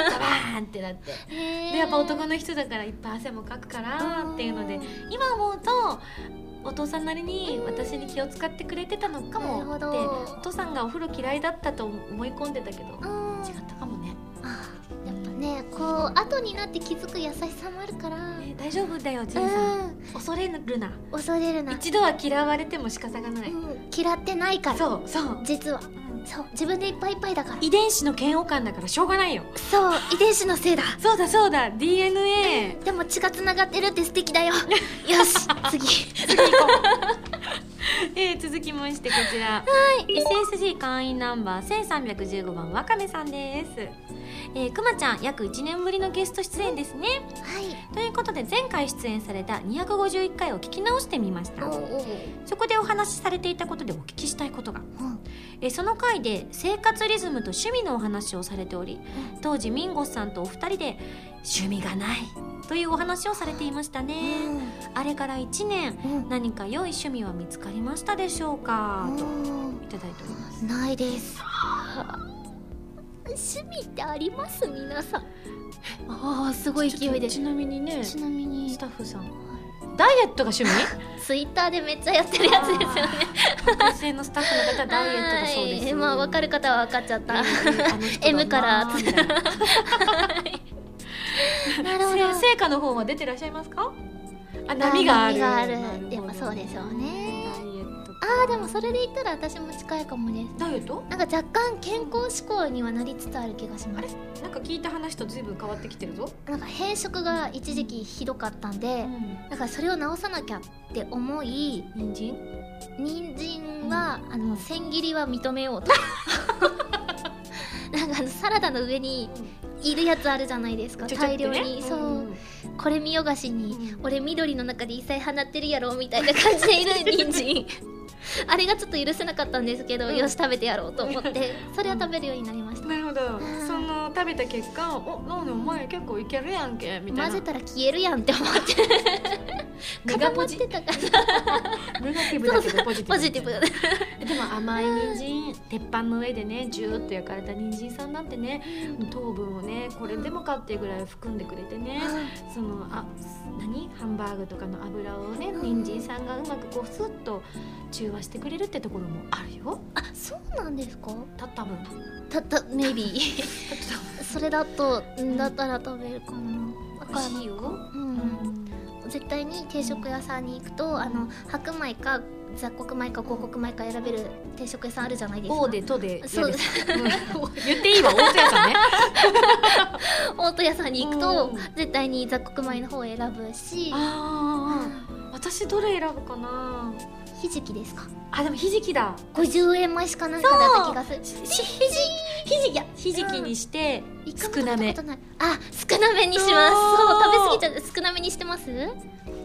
ーンってなって。ででやっぱ男の人だからいっぱい汗もかくからっていうので今思うとお父さんなりに私に気を使ってくれてたのかもってお父さんがお風呂嫌いだったと思い込んでたけどうん。違ったかねこう後になって気づく優しさもあるから。ね大丈夫だよじいさん。うん。恐れるな。恐れるな。一度は嫌われても仕方がない。うん。嫌ってないから。そうそう。実は。そう。自分でいっぱいいっぱいだから。遺伝子の嫌悪感だからしょうがないよ。そう。遺伝子のせいだ。そうだそうだ。DNA でも血がつながってるって素敵だよ。よし次。次行こう。えー、続きましてこちら、SSG 会員ナンバー1315番わかめさんですえー、くまちゃん約1年ぶりのゲスト出演ですね。はい。ということで前回出演された251回を聞き直してみました。そこでお話しされていたことでお聞きしたいことが。うん。えーその回で生活リズムと趣味のお話をされており当時ミンゴスさんとお二人で趣味がないというお話をされていましたね。あれから1年うん。何か良い趣味は見つかりましたでしょうか？とうんいただいております。ないです趣味ってあります？皆さん。ああすごい勢いで。ちなみにね。ちなみに。スタッフさん。ダイエットが趣味？ツイッターでめっちゃやってるやつですよね。女性のスタッフの方ダイエットだそうですはい。まあ分かる方は分かっちゃった、えー M から。な なるほど。せ成果の方は出てらっしゃいますか？あ波がある。波がある。やっぱそうでしょうねあーでもそれで言ったら私も近いかもです。ダイエットなんか若干健康志向にはなりつつある気がします。なんか聞いた話と随分変わってきてるぞ、なんか変色が一時期ひどかったんで、だからそれを直さなきゃって思い人参？人参は、あの千切りは認めようと。なんかあのサラダの上にいるやつあるじゃないですかね。大量に、そう、んこれ見よがしに、うん。俺緑の中で異彩放ってるやろみたいな感じでいる 人参 あれがちょっと許せなかったんですけど、うん。よし食べてやろうと思ってそれを食べるようになりました、なるほど食べた結果「おなんでお前結構いけるやんけ」みたいな。混ぜたら消えるやんって思って。固まってたから。ネガティブだけどポジティブポジティブでも甘い人参鉄板の上でねジューッと焼かれた人参さんなんてね糖分をねこれでもかっていうぐらい含んでくれてねそのあ何？ハンバーグとかの油をねうん。人参さんがうまくこうスッと中和してくれるってところもあるよ。あそうなんですか？た多分。たた maybe それだとんだったら食べるかな。だから美味しいよ。うん絶対に定食屋さんに行くとあの白米か雑穀米か五穀米か選べる定食屋さんあるじゃないですか「お」で「と」でそう。言っていいわ大戸屋さんね。大戸屋さんに行くとうん。絶対に雑穀米の方を選ぶし。ああ私どれ選ぶかなひじきですか？あでもひじきだ。50円増しかなんかだった気がする。ひじひじきやひじきにして一回も少なめ。あ少なめにします。そう食べ過ぎちゃう。少なめにしてます？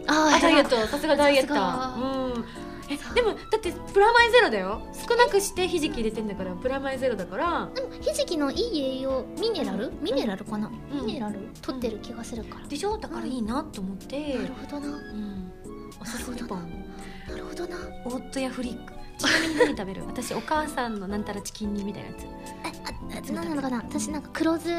ああダイエット。トさすがダイエット。うん。えでもだってプラマイゼロだよ。少なくしてひじき入れてんだからプラマイゼロだから。でもひじきのいい栄養ミネラル？ミネラルかな、うん。ミネラル？取ってる気がするから、でしょ？だからいいなと思って、なるほどな。うん、おすすめパンどなオートやフリック。ちなみに何食べる。私お母さんのなんたらチキン煮みたいなやつ。ああ何なのかな。私なんか黒酢の。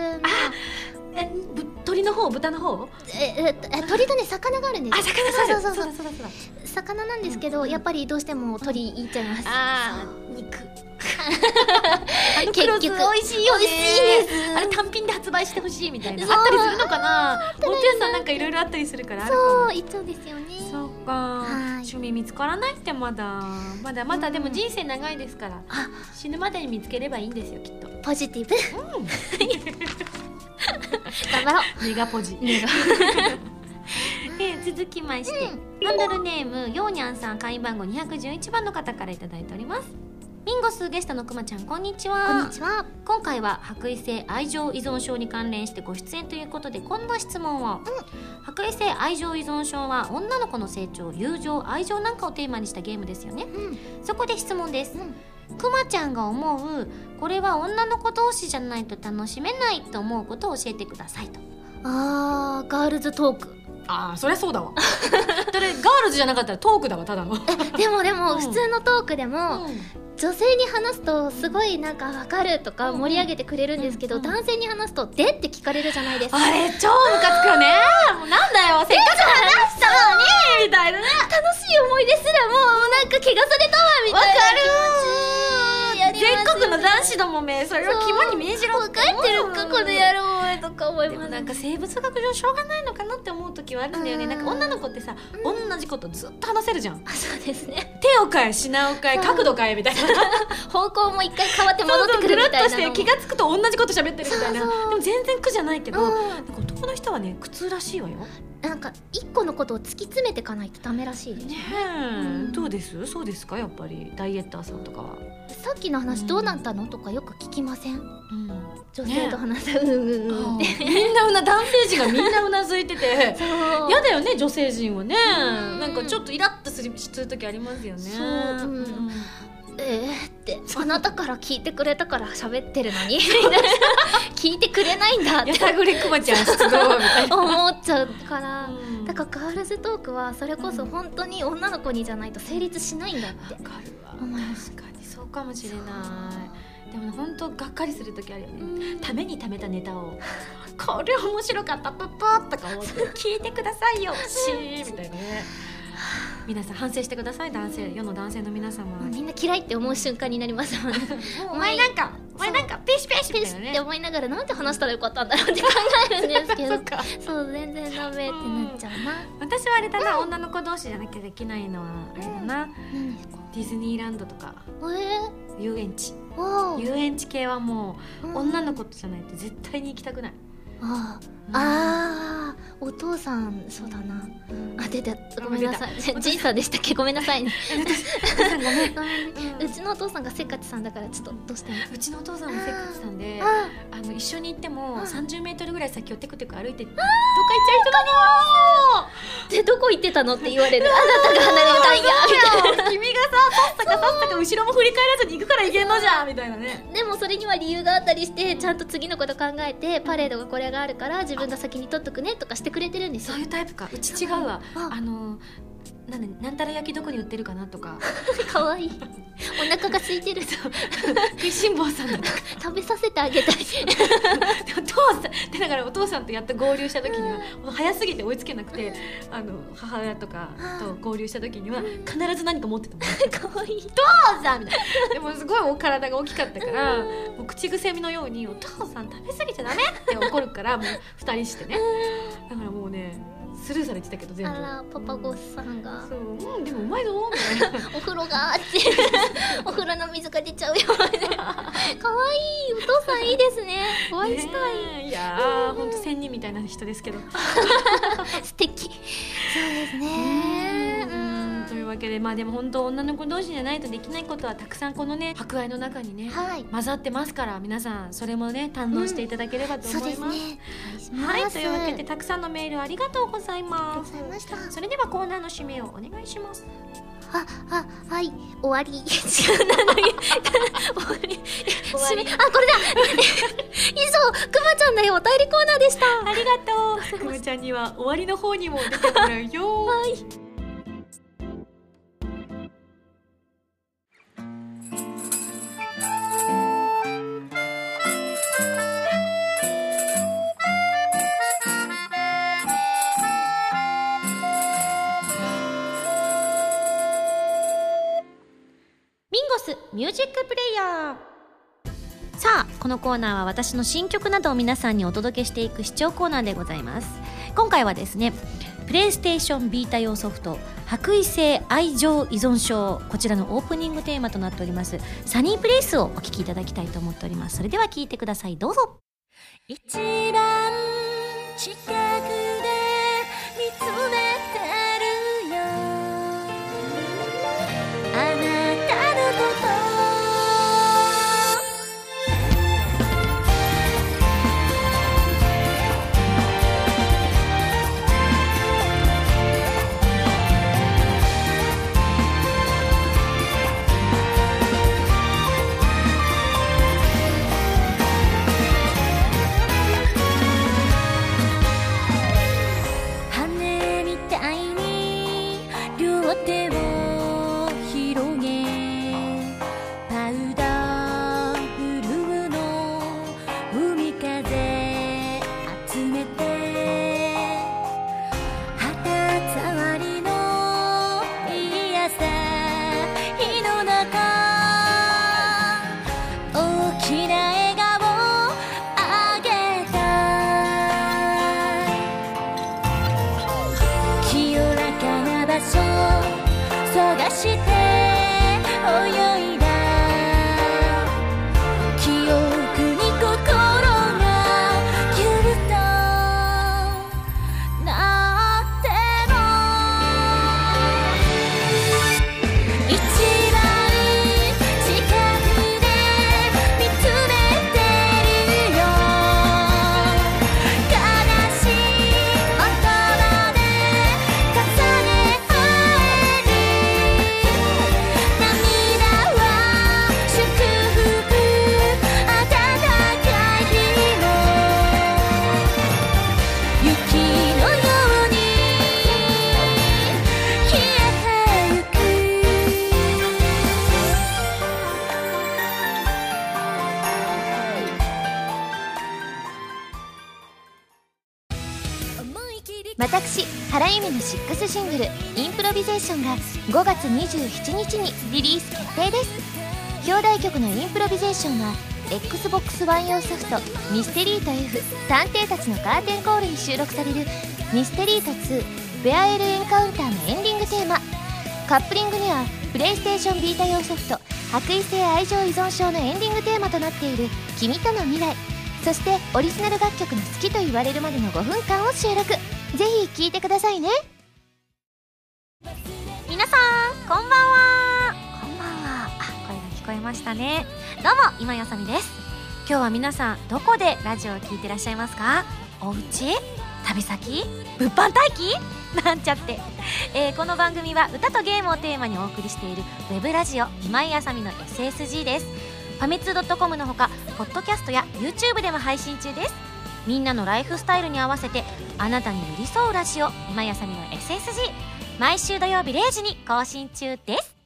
えぶ鶏の方？豚の方？えええ鳥とね魚があるんですあよ魚そうそうそうだそうだそうだ。魚なんですけど、やっぱりどうしても鳥いっちゃいます、あー肉。あの結黒酢局美味しいよね。美味しいです。あれ単品で発売してほしいみたいな。あったりするのかな。大戸屋さんなんかいろいろあったりするからそういっちゃうんですよねかはい。趣味見つからないってまだ。まだまだでも人生長いですから。あ。死ぬまでに見つければいいんですよきっと。ポジティブ。頑張ろう。メガポジえー続きまして、ハンドルネームヨーニャンさん会員番号211番の方からいただいておりますミンゴスゲストのくまちゃんこんにちは。こんにちは。今回は白衣性愛情依存症に関連してご出演ということでこんな質問を、白衣性愛情依存症は女の子の成長友情愛情なんかをテーマにしたゲームですよね。うん。そこで質問です。うん。くまちゃんが思うこれは女の子同士じゃないと楽しめないと思うことを教えてくださいと。あーガールズトーク。ああそりゃそうだわ。だれガールズじゃなかったらトークだわただの、でもでもうん。普通のトークでもうん女性に話すとすごいなんかわかるとかうん盛り上げてくれるんですけどうん男性に話すと「で?」って聞かれるじゃないですか。あれ超ムカつくよね。もうなんだよ。せっかく話したのに。みたいなね。楽しい思い出すらもうなんか怪我されたわみたいな。気持ちやり全ます国の男子どもめそれを肝に銘じろ分かってるかこの野郎とか思います。でもなんか生物学上しょうがないのかなって思う時はあるんだよね。うん。なんか女の子ってさ同じことずっと話せるじゃん。あそうですね。手を変え品を変え角度変えみたいな。方向も一回変わって戻ってくるみたいなそうそうぐるっとして気が付くと同じこと喋ってるみたいな。でも全然苦じゃないけど、うん。なんか男の人はね苦痛らしいわよ。なんか一個のことを突き詰めていかないとダメらしいです、ねうん。どうです？そうですか？やっぱり。ダイエッターさんとか。は、さっきの話どうなったの？とかよく聞きません？うん、女性と話す、うんうんうん。みんなうな男性陣がみんなうなずいてて。嫌だよね女性陣はね。うん。なんかちょっとイラッとするする時ありますよね。そう。うんえー、ってあなたから聞いてくれたから喋ってるのに？聞いてくれないんだって。やさぐれくまちゃん出動みたいな。思っちゃうから、うん。だからガールズトークはそれこそ本当に女の子にじゃないと成立しないんだって。わかるわ。確かにそうかもしれない。でも本当がっかりする時あるよね、うん。ために貯めたネタを。これ面白かったパッパーとか思って聞いてくださいよ。しーみたいなね皆さん反省してください。男性世の男性の皆様。みんな嫌いって思う瞬間になりますもんね。お前なんかお前なんかペシペシみたいなねペシって思いながらなんて話したらよかったんだろうって考えるんですけど。そう全然ダメってなっちゃうな、私はあれだな、女の子同士じゃなきゃできないのはあれだな、何ですか？ディズニーランドとか。え遊園地。遊園地系はもううん。女の子とじゃないと絶対に行きたくない、ああお父さんそうだな。あ出たごめんなさい。じいさんでしたっけ？ごめんなさいね。ごめんね。うちのお父さんがせっかちさんだからちょっとどうしても。うちのお父さんもせっかちさんでああの一緒に行ってもうん3 0メートルぐらい先をテクテク歩いてどっか行っちゃう人なでどこ行ってたのって言われる。あなたが離れたいやみたいな。の君がささっさかさっさか後ろも振り返らずに行くからいけんのじゃんみたいなね。でもそれには理由があったりしてちゃんと次のこと考えてパレードがこれがあるから自分が先に取っとくねとかしてくれてるんですよ。そういうタイプか。うち違うわ。ああのなんでなんたら焼きどこに売ってるかなとか。かわいい。お腹が空いてる。食いしん坊さんだとか。食べさせてあげたい。お父さんでだからお父さんとやっと合流した時にはもう早すぎて追いつけなくてあの母親とかと合流した時には必ず何か持ってたもん。かわいい。父さんみたいな。でもすごいお体が大きかったからもう口癖のように「お父さん食べ過ぎちゃダメ!」って怒るからもう2人してね。だからもうねスルーされてたけど全部。あらパパゴスさんが。そう。うんでもうまいぞみたいな。お風呂があって。お風呂の水が出ちゃうよみたいな。かわいい。お父さんいいですね。お会いしたい、ねえ。いやーほん。と仙人みたいな人ですけど。素敵。そうですねわけでまあでも本当女の子同士じゃないとできないことはたくさんこのね博愛の中にねはい。混ざってますから皆さんそれもね堪能していただければと思います,、ですね。はいというわけでたくさんのメールありがとうございます。それではコーナーの締めをお願いします。あ、あ、はい、終わり。違う、なんだっけ終わり。締め、あ、これだ。以上、くまちゃんだよ、お便りコーナーでした。ありがとう。くむちゃんには終わりの方にも出てもらうよ。はい。ミュージックプレイヤー。さあこのコーナーは私の新曲などを皆さんにお届けしていく視聴コーナーでございます。今回はですねプレイステーションビータ用ソフト「白衣性愛情依存症」こちらのオープニングテーマとなっております「サニープレイス」をお聴きいただきたいと思っております。それでは聴いてください。どうぞ。一番近く月27日にリリース決定です表題曲の「インプロビゼーション」は XBOX1 用ソフト「ミステリート F 探偵たちのカーテンコール」に収録される「ミステリート2ベアエルエンカウンター」のエンディングテーマカップリングにはプレイステーションビータ用ソフト「白衣性愛情依存症」のエンディングテーマとなっている「君との未来」そしてオリジナル楽曲の好きと言われるまでの5分間を収録。ぜひ聴いてくださいね。こんばんは。こんばんは。あ声が聞こえましたね。どうも今よさみです。今日は皆さんどこでラジオを聞いてらっしゃいますか？お家旅先？物販待機？なんちゃって、えーこの番組は歌とゲームをテーマにお送りしているウェブラジオ今井あさみの SSG です。ファミツー .com のほかポッドキャストや YouTube でも配信中です。みんなのライフスタイルに合わせてあなたに寄り添うラジオ今井あさみの SSG 毎週土曜日0時に更新中です。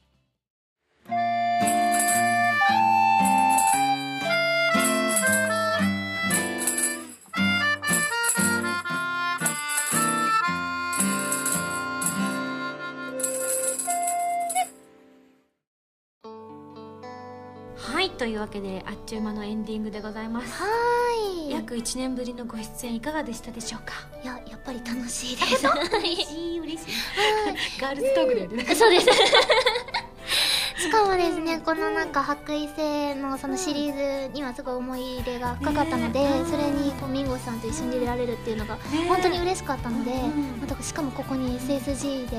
というわけであっちゅう間のエンディングでございます。はーい。約1年ぶりのご出演いかがでしたでしょうか？いややっぱり楽しいです。いい。嬉しい。ガールズトークだよねそうですしかもですねこのなんか白衣星のそのシリーズにはすごい思い入れが深かったので、ねそれにこうミンゴさんと一緒に出られるっていうのが本当に嬉しかったので、うん。またしかもここに SSG で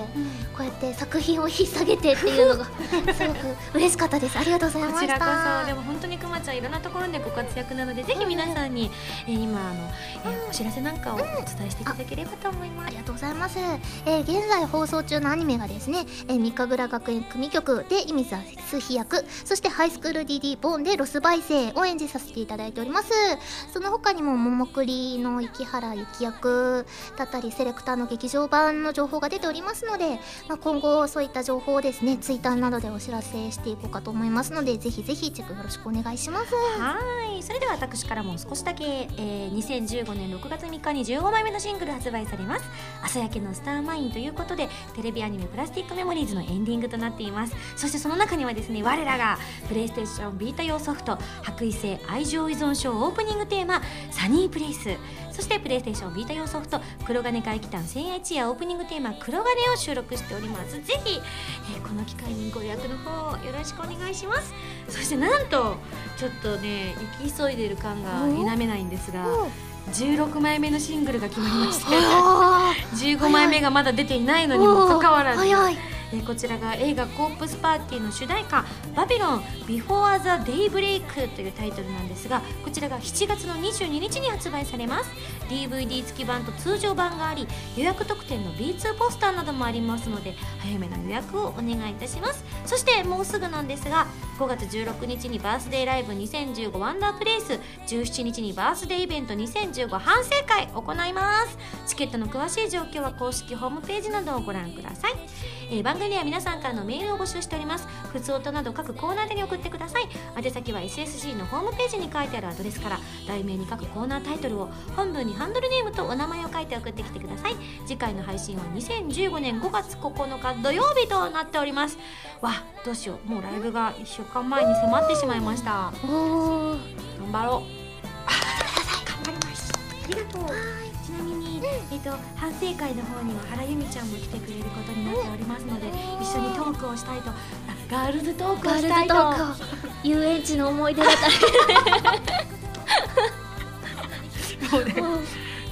こうやって作品を引っ提げてっていうのが すごく嬉しかったです。ありがとうございました。こちらこそ。でも本当にくまちゃんいろんなところでご活躍なのでぜひ皆さんに、えー今あの、えーお知らせなんかをお伝えしていただければと思います。ありがとうございます、えー現在放送中のアニメがですね、えー、三日倉学園組曲で意味座数飛役そしてハイスクール DD ボーンでロスバイ生を演じさせていただいております。その他にも桃栗の池原幸役だったりセレクターの劇場版の情報が出ておりますので、まあ、今後そういった情報をですねツイッターなどでお知らせしていこうかと思いますのでぜひぜひチェックよろしくお願いします。はい。それでは私からも少しだけ、えー2015年6月3日に15枚目のシングル発売されます「朝焼けのスターマイン」ということでテレビアニメ「プラスティックメモリーズ」のエンディングとなっています。そしてその中にはですね我らがプレイステーションビータ用ソフト「白衣性愛情依存症」オープニングテーマ「サニープレイス」そしてプレイステーションビータ用ソフト「黒金怪奇譚千夜一夜」オープニングテーマ「黒金」を収録しております。ぜひ、えーこの機会にご予約の方よろしくお願いします。そしてなんとちょっとね行き急いでる感が否めないんですが16枚目のシングルが決まりましてあ15枚目がまだ出ていないのにもかかわらず、えこちらが映画「コープスパーティー」の主題歌「バビロン Before the Daybreak」というタイトルなんですがこちらが7月の22日に発売されます。DVD 付き版と通常版があり予約特典の B2 ポスターなどもありますので早めの予約をお願いいたします。そしてもうすぐなんですが5月16日にバースデーライブ2015ワンダープレイス17日にバースデーイベント2015反省会行います。チケットの詳しい状況は公式ホームページなどをご覧ください。えー番組では皆さんからのメールを募集しております。普通音など各コーナーでに送ってください。宛先は SSG のホームページに書いてあるアドレスから題名に各コーナータイトルを本文にハンドルネームとお名前を書いて送ってきてください。次回の配信は2015年5月9日土曜日となっております。わどうしよう。もうライブが1週間前に迫ってしまいました。頑張ろう。頑張ります。ありがとう。と反省会の方には原由美ちゃんも来てくれることになっておりますので一緒にトークをしたいとあガールズトークをしたいと。遊園地の思い出だった もうね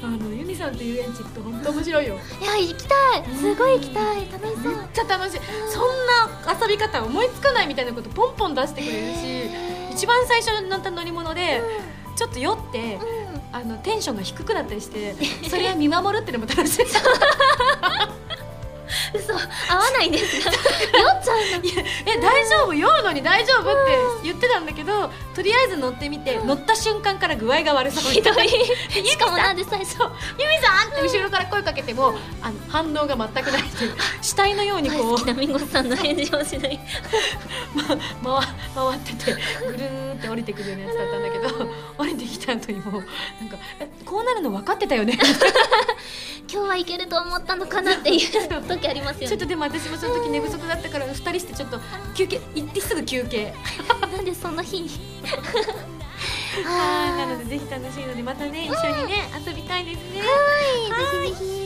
あの由美さんと遊園地って本当面白いよ。いや行きたい。すごい行きたい。楽しそう。めっちゃ楽しい。そんな遊び方思いつかないみたいなことポンポン出してくれるし一番最初に乗った乗り物でちょっと酔ってあのテンションが低くなったりしてそれは見守るっていうのも楽しい。嘘合わないんですか酔っちゃうのいやえ大丈夫？酔うのに大丈夫って言ってたんだけどとりあえず乗ってみて、乗った瞬間から具合が悪そうひどい。しかもさなんんで最初？ゆみさんって後ろから声かけてもあの反応が全くないっていう。死体のように大こう。好きなミンゴさんの返事をしない。ま、回回っててぐるーって降りてくるようなやつだったんだけど降りてきた後にもうなんかえこうなるの分かってたよね。今日はいけると思ったのかなっていう時ありますよね。ちょっとでも私もその時寝不足だったから2人してちょっと休憩行ってすぐ休憩。なんでそんな日に？はいなのでぜひ楽しいのでまたね一緒にね遊びたいですね。はいぜひぜひ。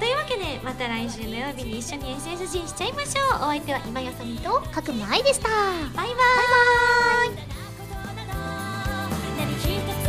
というわけでまた来週土曜日に一緒に SSG しちゃいましょう。お相手は今やさみと角間愛でした。バイバイ。バイバイ